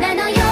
なのよ